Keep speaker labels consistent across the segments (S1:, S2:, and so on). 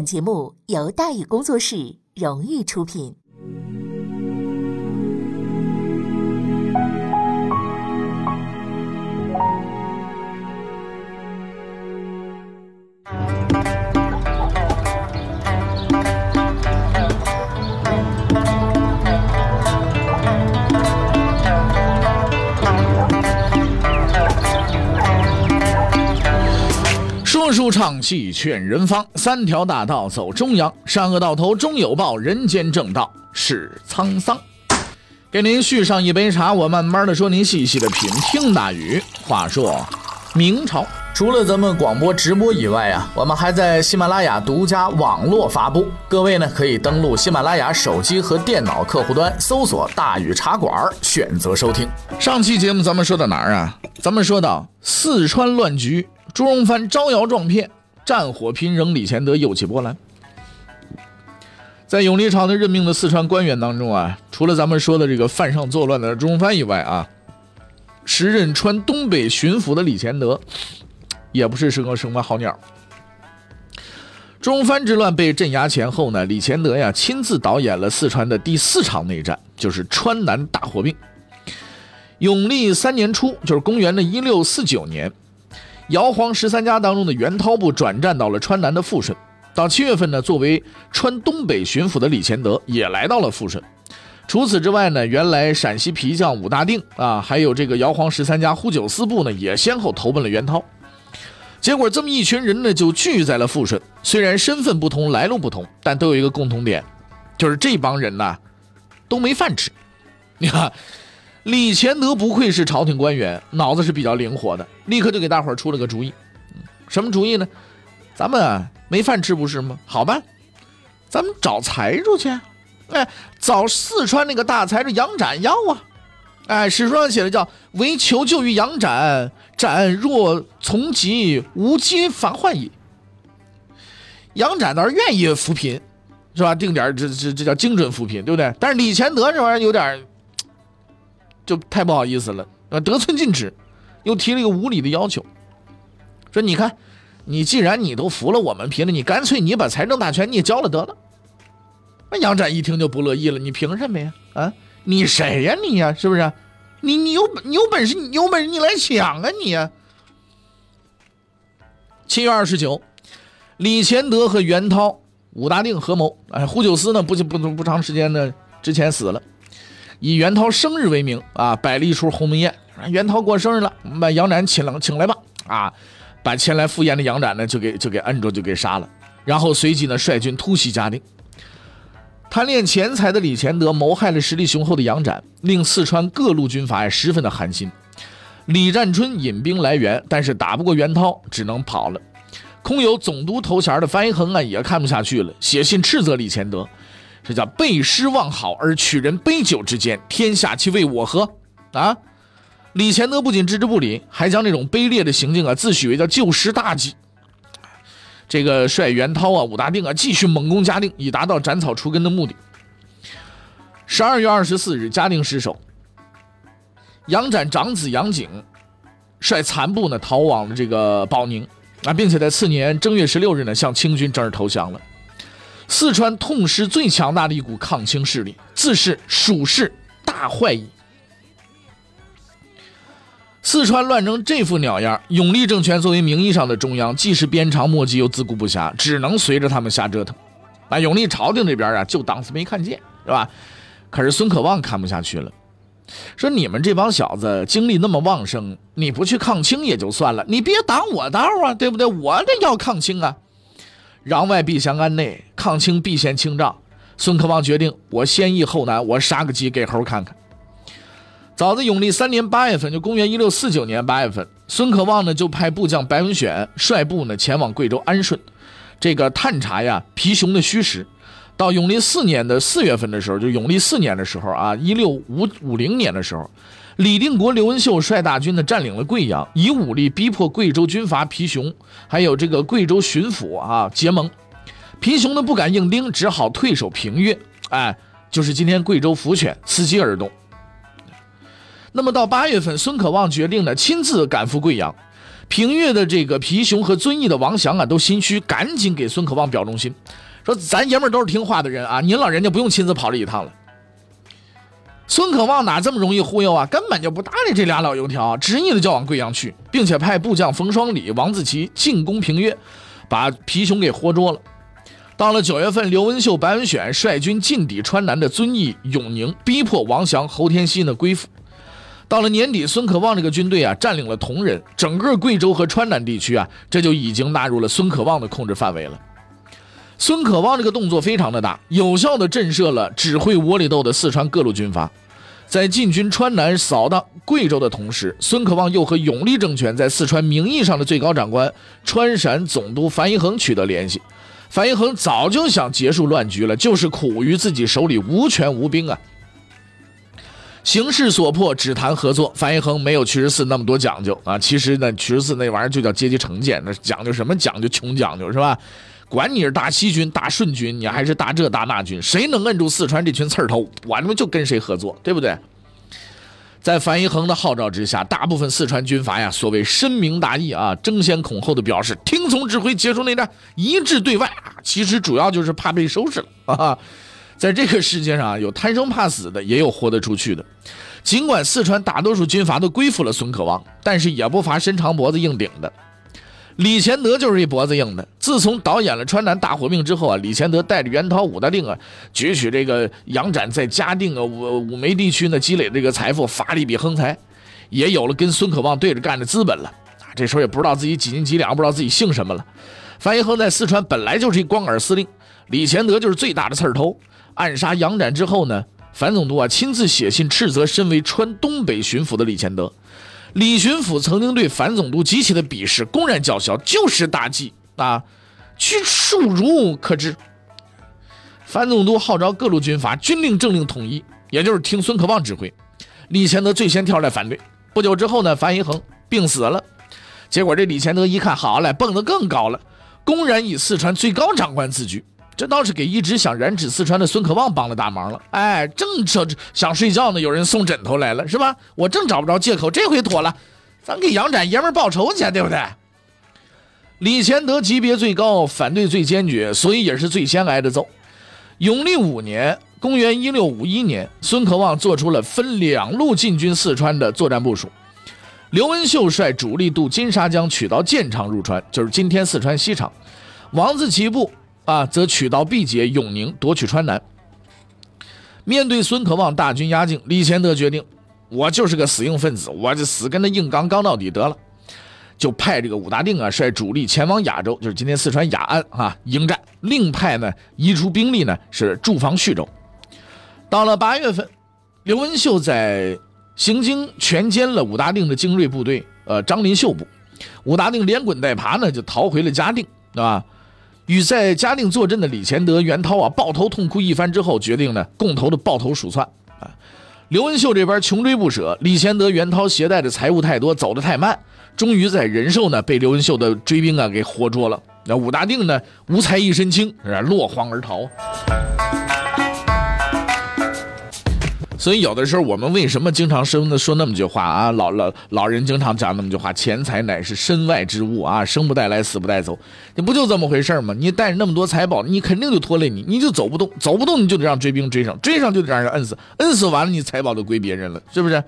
S1: 本节目由大宇工作室荣誉出品。
S2: 书唱戏劝人方，三条大道走中央，善恶到头终有报，人间正道是沧桑。给您续上一杯茶，我慢慢的说，您细细的品。听大雨，话说明朝，
S3: 除了咱们广播直播以外啊，我们还在喜马拉雅独家网络发布。各位呢，可以登录喜马拉雅手机和电脑客户端，搜索“大禹茶馆”，选择收听。
S2: 上期节目咱们说到哪儿啊？咱们说到四川乱局。朱荣藩招摇撞骗，战火频仍，李乾德又起波澜。在永历朝的任命的四川官员当中啊，除了咱们说的这个犯上作乱的朱荣藩以外啊，时任川东北巡抚的李乾德，也不是什么什么好鸟。中藩之乱被镇压前后呢，李乾德呀亲自导演了四川的第四场内战，就是川南大火并。永历三年初，就是公元的一六四九年。姚黄十三家当中的袁涛部转战到了川南的富顺，到七月份呢，作为川东北巡抚的李乾德也来到了富顺。除此之外呢，原来陕西皮匠武大定啊，还有这个姚黄十三家呼九司部呢，也先后投奔了袁涛。结果这么一群人呢，就聚在了富顺。虽然身份不同，来路不同，但都有一个共同点，就是这帮人呐，都没饭吃。你看。李乾德不愧是朝廷官员，脑子是比较灵活的，立刻就给大伙儿出了个主意。什么主意呢？咱们啊没饭吃不是吗？好吧，咱们找财主去。哎，找四川那个大财主杨展要啊。哎，史书上写的叫“唯求救于杨展，展若从疾，无机反患矣。”杨展倒是愿意扶贫，是吧？定点这这这叫精准扶贫，对不对？但是李乾德这玩意儿有点。就太不好意思了，呃，得寸进尺，又提了一个无理的要求，说：“你看，你既然你都服了我们贫了，你干脆你把财政大权你也交了得了。”那杨展一听就不乐意了：“你凭什么呀？啊，你谁呀你呀？是不是？你你有你有本事，你有本事你来抢啊你！”七月二十九，李乾德和袁涛、武大定合谋，哎，胡九思呢不不不长时间呢之前死了。以袁涛生日为名啊，摆了一出鸿门宴。袁涛过生日了，我们把杨展请了，请来吧。啊，把前来赴宴的杨展呢，就给就给摁住，就给杀了。然后随即呢，率军突袭嘉定。贪恋钱财的李乾德谋害了实力雄厚的杨展，令四川各路军阀也十分的寒心。李占春引兵来援，但是打不过袁涛，只能跑了。空有总督头衔的翻一恒啊，也看不下去了，写信斥责李乾德。这叫背诗忘好而取人杯酒之间，天下其为我何？啊！李乾德不仅置之不理，还将这种卑劣的行径啊，自诩为叫救时大计。这个率袁涛啊、武大定啊，继续猛攻嘉定，以达到斩草除根的目的。十二月二十四日，嘉定失守。杨展长子杨景率残部呢逃往了这个保宁啊，并且在次年正月十六日呢，向清军正式投降了。四川痛失最强大的一股抗清势力，自是蜀事大坏矣。四川乱成这副鸟样，永历政权作为名义上的中央，既是鞭长莫及又自顾不暇，只能随着他们瞎折腾。啊，永历朝廷这边啊，就当是没看见，是吧？可是孙可望看不下去了，说：“你们这帮小子精力那么旺盛，你不去抗清也就算了，你别挡我道啊，对不对？我得要抗清啊。”攘外必先安内，抗清必先清账。孙可望决定，我先易后难，我杀个鸡给猴看看。早在永历三年八月份，就公元一六四九年八月份，孙可望呢就派部将白文选率部呢前往贵州安顺，这个探查呀皮熊的虚实。到永历四年的四月份的时候，就永历四年的时候啊，一六五五零年的时候。李定国、刘文秀率大军呢，占领了贵阳，以武力逼迫贵州军阀皮熊，还有这个贵州巡抚啊结盟。皮熊呢不敢硬盯，只好退守平越，哎，就是今天贵州福泉，伺机而动。那么到八月份，孙可望决定呢亲自赶赴贵阳，平越的这个皮熊和遵义的王祥啊，都心虚，赶紧给孙可望表忠心，说咱爷们都是听话的人啊，您老人家不用亲自跑这一趟了。孙可望哪这么容易忽悠啊？根本就不搭理这俩老油条，执意的就往贵阳去，并且派部将冯双礼、王自奇进攻平越，把皮熊给活捉了。到了九月份，刘文秀、白文选率军进抵川南的遵义、永宁，逼迫王祥、侯天锡呢归附。到了年底，孙可望这个军队啊，占领了铜仁，整个贵州和川南地区啊，这就已经纳入了孙可望的控制范围了。孙可望这个动作非常的大，有效的震慑了指挥窝里斗的四川各路军阀。在进军川南、扫荡贵州的同时，孙可望又和永历政权在四川名义上的最高长官川陕总督樊一衡取得联系。樊一衡早就想结束乱局了，就是苦于自己手里无权无兵啊。形势所迫，只谈合作。樊一恒没有屈十四那么多讲究啊。其实呢，屈十四那玩意儿就叫阶级成见，那讲究什么讲究？穷讲究是吧？管你是大西军、大顺军，你还是大这大那军，谁能摁住四川这群刺头，我他妈就跟谁合作，对不对？在樊一恒的号召之下，大部分四川军阀呀，所谓深明大义啊，争先恐后的表示听从指挥，结束内战，一致对外啊。其实主要就是怕被收拾了啊。在这个世界上啊，有贪生怕死的，也有豁得出去的。尽管四川大多数军阀都归附了孙可望，但是也不乏伸长脖子硬顶的。李乾德就是一脖子硬的。自从导演了川南大火并之后啊，李乾德带着袁涛、武大定啊，攫取这个杨展在嘉定啊、武武梅地区呢积累的这个财富，发了一笔横财，也有了跟孙可望对着干的资本了啊。这时候也不知道自己几斤几两，不知道自己姓什么了。樊一衡在四川本来就是一光杆司令，李乾德就是最大的刺头。暗杀杨展之后呢，樊总督啊亲自写信斥责身为川东北巡抚的李乾德。李巡抚曾经对樊总督极其的鄙视，公然叫嚣，就是大忌啊，去庶儒可知。樊总督号召各路军阀军令政令统一，也就是听孙可望指挥。李乾德最先跳出来反对。不久之后呢，樊一衡病死了。结果这李乾德一看，好嘞，蹦得更高了，公然以四川最高长官自居。这倒是给一直想染指四川的孙可望帮了大忙了。哎，正想想睡觉呢，有人送枕头来了，是吧？我正找不着借口，这回妥了，咱给杨展爷们报仇去，对不对？李乾德级别最高，反对最坚决，所以也是最先挨的揍。永历五年（公元1651年），孙可望做出了分两路进军四川的作战部署。刘文秀率主力渡金沙江，取到建昌入川，就是今天四川西昌。王自奇部。啊，则取道毕节、永宁，夺取川南。面对孙可望大军压境，李乾德决定，我就是个死硬分子，我就死跟他硬刚，刚到底得了。就派这个武大定啊，率主力前往雅州，就是今天四川雅安啊，迎战。另派呢，移出兵力呢，是驻防徐州。到了八月份，刘文秀在行经全歼了武大定的精锐部队，呃，张林秀部。武大定连滚带爬呢，就逃回了嘉定，对吧？与在嘉定坐镇的李乾德、袁涛啊抱头痛哭一番之后，决定呢共同的抱头鼠窜啊。刘文秀这边穷追不舍，李乾德、袁涛携带的财物太多，走得太慢，终于在仁寿呢被刘文秀的追兵啊给活捉了。那武大定呢无才一身轻，落荒而逃。所以有的时候我们为什么经常说的说那么句话啊？老老老人经常讲那么句话：钱财乃是身外之物啊，生不带来，死不带走。你不就这么回事吗？你带着那么多财宝，你肯定就拖累你，你就走不动，走不动你就得让追兵追上，追上就得让人摁死，摁死完了你财宝就归别人了，是不是？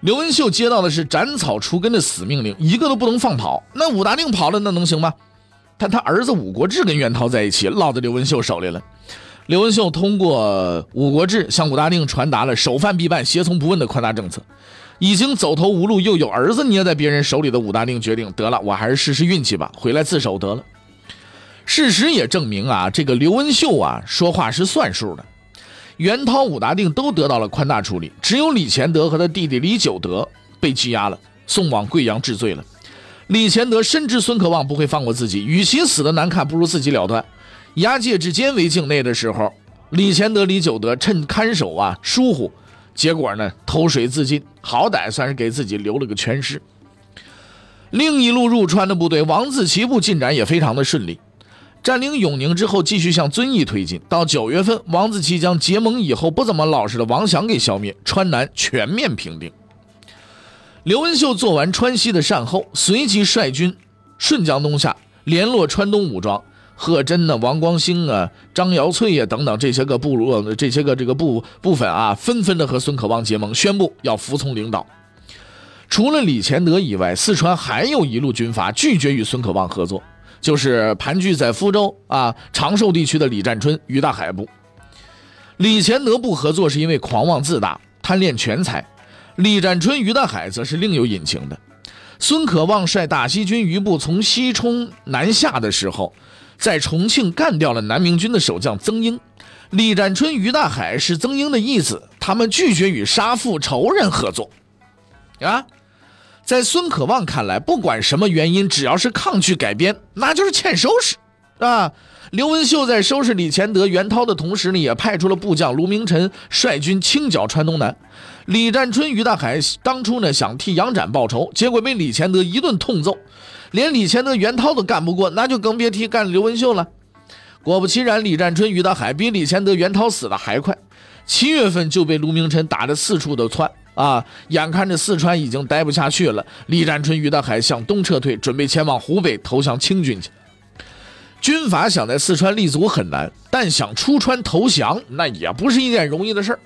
S2: 刘文秀接到的是斩草除根的死命令，一个都不能放跑。那武大定跑了，那能行吗？他他儿子武国志跟袁涛在一起，落在刘文秀手里了。刘文秀通过武国志向武大定传达了首犯必办、胁从不问的宽大政策。已经走投无路，又有儿子捏在别人手里的武大定决定，得了，我还是试试运气吧，回来自首得了。事实也证明啊，这个刘文秀啊，说话是算数的。袁涛、武大定都得到了宽大处理，只有李乾德和他弟弟李九德被羁押了，送往贵阳治罪了。李乾德深知孙可望不会放过自己，与其死的难看，不如自己了断。押解至监围境内的时候，李乾德、李九德趁看守啊疏忽，结果呢投水自尽，好歹算是给自己留了个全尸。另一路入川的部队王自奇部进展也非常的顺利，占领永宁之后，继续向遵义推进。到九月份，王自奇将结盟以后不怎么老实的王祥给消灭，川南全面平定。刘文秀做完川西的善后，随即率军顺江东下，联络川东武装，贺真呢、王光兴啊、张瑶翠呀等等这些个部落、这些个这个部部分啊，纷纷的和孙可望结盟，宣布要服从领导。除了李乾德以外，四川还有一路军阀拒绝与孙可望合作，就是盘踞在福州啊长寿地区的李占春、于大海部。李乾德不合作是因为狂妄自大、贪恋权财；李占春、于大海则是另有隐情的。孙可望率大西军余部从西冲南下的时候，在重庆干掉了南明军的守将曾英。李占春、于大海是曾英的义子，他们拒绝与杀父仇人合作。啊，在孙可望看来，不管什么原因，只要是抗拒改编，那就是欠收拾啊。刘文秀在收拾李乾德、袁涛的同时呢，也派出了部将卢明臣率军清剿川东南。李占春、于大海当初呢想替杨展报仇，结果被李乾德一顿痛揍，连李乾德、袁涛都干不过，那就更别提干刘文秀了。果不其然，李占春、于大海比李乾德、袁涛死的还快，七月份就被卢明臣打得四处的窜啊！眼看着四川已经待不下去了，李占春、于大海向东撤退，准备前往湖北投降清军去。军阀想在四川立足很难，但想出川投降，那也不是一件容易的事儿。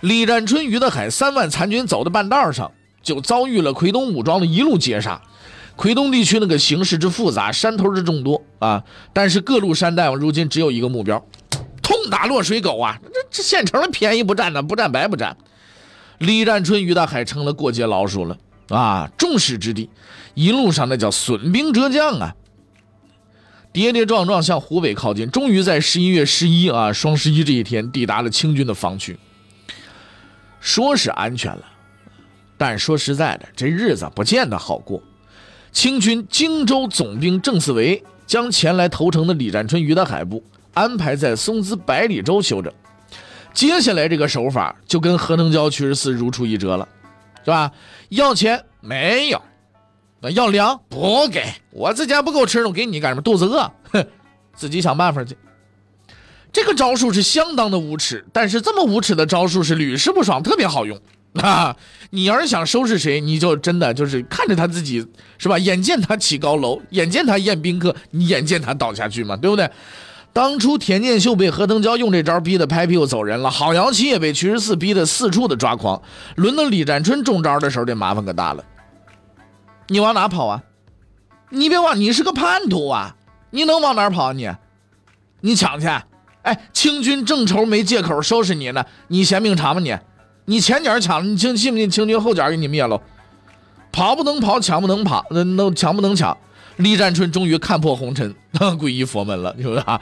S2: 李占春、于大海三万残军走到半道上，就遭遇了奎东武装的一路截杀。奎东地区那个形势之复杂，山头之众多啊，但是各路山大王如今只有一个目标：痛打落水狗啊！这这现成的便宜不占呢，不占白不占。李占春、于大海成了过街老鼠了啊！众矢之的，一路上那叫损兵折将啊！跌跌撞撞向湖北靠近，终于在十一月十一啊，双十一这一天抵达了清军的防区。说是安全了，但说实在的，这日子不见得好过。清军荆州总兵郑四维将前来投诚的李占春、于大海部安排在松滋百里洲休整。接下来这个手法就跟何能蛟、屈十四如出一辙了，是吧？要钱没有。那要粮不给我自家不够吃，我给你干什么？肚子饿，哼，自己想办法去。这个招数是相当的无耻，但是这么无耻的招数是屡试不爽，特别好用 啊！你要是想收拾谁，你就真的就是看着他自己是吧？眼见他起高楼，眼见他宴宾客，你眼见他倒下去嘛，对不对？当初田建秀被何腾蛟用这招逼得拍屁股走人了，郝阳琪也被屈十四逼得四处的抓狂，轮到李占春中招的时候，这麻烦可大了。你往哪跑啊？你别忘，你是个叛徒啊！你能往哪跑啊你？你抢去？哎，清军正愁没借口收拾你呢，你嫌命长吗你？你前脚抢了，你清信不信清军后脚给你灭了？跑不能跑，抢不能跑，那那抢不能抢。李占春终于看破红尘，皈依佛门了，是不是啊？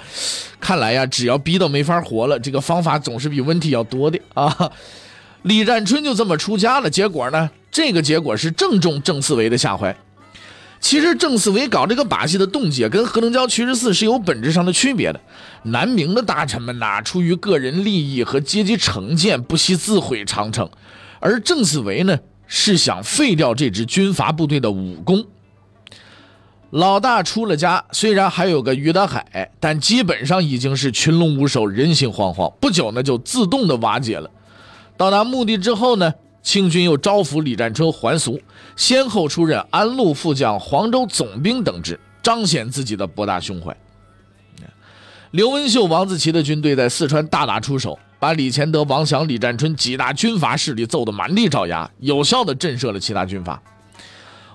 S2: 看来呀，只要逼到没法活了，这个方法总是比问题要多的啊。李占春就这么出家了，结果呢？这个结果是正中郑四维的下怀。其实郑思维搞这个把戏的动机跟何能蛟、屈十四是有本质上的区别的。南明的大臣们呐，出于个人利益和阶级成见，不惜自毁长城；而郑思维呢，是想废掉这支军阀部队的武功。老大出了家，虽然还有个于德海，但基本上已经是群龙无首、人心惶惶。不久呢，就自动的瓦解了。到达目的之后呢？清军又招抚李占春还俗，先后出任安陆副将、黄州总兵等职，彰显自己的博大胸怀。刘文秀、王自奇的军队在四川大打出手，把李乾德、王祥、李占春几大军阀势力揍得满地找牙，有效地震慑了其他军阀。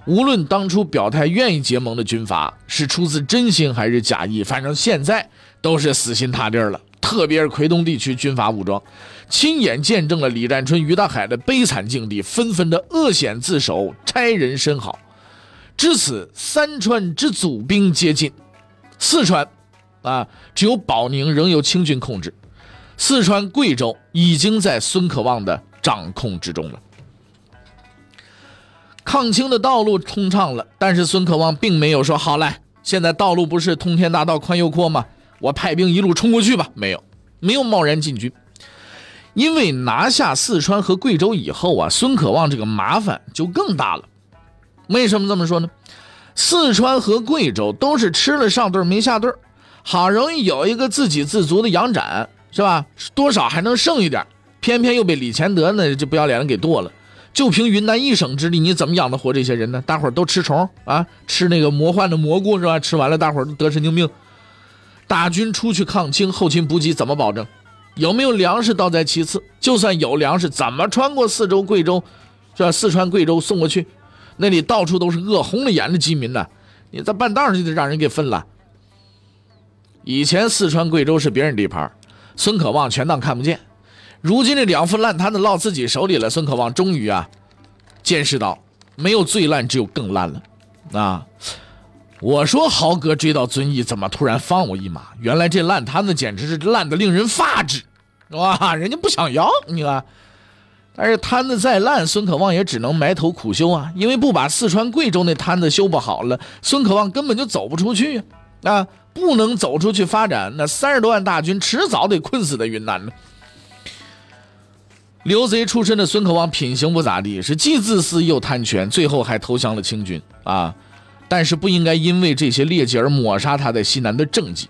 S2: 无论当初表态愿意结盟的军阀是出自真心还是假意，反正现在都是死心塌地了。特别是奎东地区军阀武装，亲眼见证了李占春、于大海的悲惨境地，纷纷的恶险自首，差人申好。至此，三川之祖兵接近，四川，啊，只有保宁仍由清军控制，四川、贵州已经在孙可望的掌控之中了。抗清的道路通畅了，但是孙可望并没有说好嘞，现在道路不是通天大道宽又阔吗？我派兵一路冲过去吧，没有，没有贸然进军，因为拿下四川和贵州以后啊，孙可望这个麻烦就更大了。为什么这么说呢？四川和贵州都是吃了上顿没下顿，好容易有一个自给自足的杨展，是吧？多少还能剩一点，偏偏又被李乾德那这不要脸的给剁了。就凭云南一省之力，你怎么养得活这些人呢？大伙儿都吃虫啊，吃那个魔幻的蘑菇是吧？吃完了，大伙儿都得神经病。大军出去抗清，后勤补给怎么保证？有没有粮食倒在其次，就算有粮食，怎么穿过四周、贵州，是吧？四川、贵州送过去，那里到处都是饿红了眼的饥民呢。你在半道上就得让人给分了。以前四川、贵州是别人地盘，孙可望全当看不见。如今这两副烂摊子落自己手里了，孙可望终于啊，见识到没有最烂，只有更烂了。啊，我说豪哥追到遵义，怎么突然放我一马？原来这烂摊子简直是烂的令人发指，哇！人家不想要你看，但是摊子再烂，孙可望也只能埋头苦修啊，因为不把四川、贵州那摊子修不好了，孙可望根本就走不出去啊！不能走出去发展，那三十多万大军迟早得困死在云南呢。刘贼出身的孙可望品行不咋地，是既自私又贪权，最后还投降了清军啊！但是不应该因为这些劣迹而抹杀他在西南的政绩。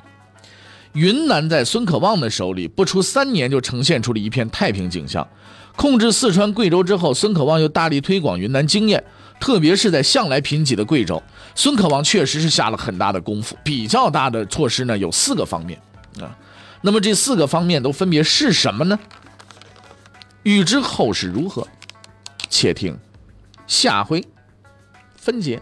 S2: 云南在孙可望的手里，不出三年就呈现出了一片太平景象。控制四川、贵州之后，孙可望又大力推广云南经验，特别是在向来贫瘠的贵州，孙可望确实是下了很大的功夫。比较大的措施呢，有四个方面啊。那么这四个方面都分别是什么呢？欲知后事如何，且听下回分解。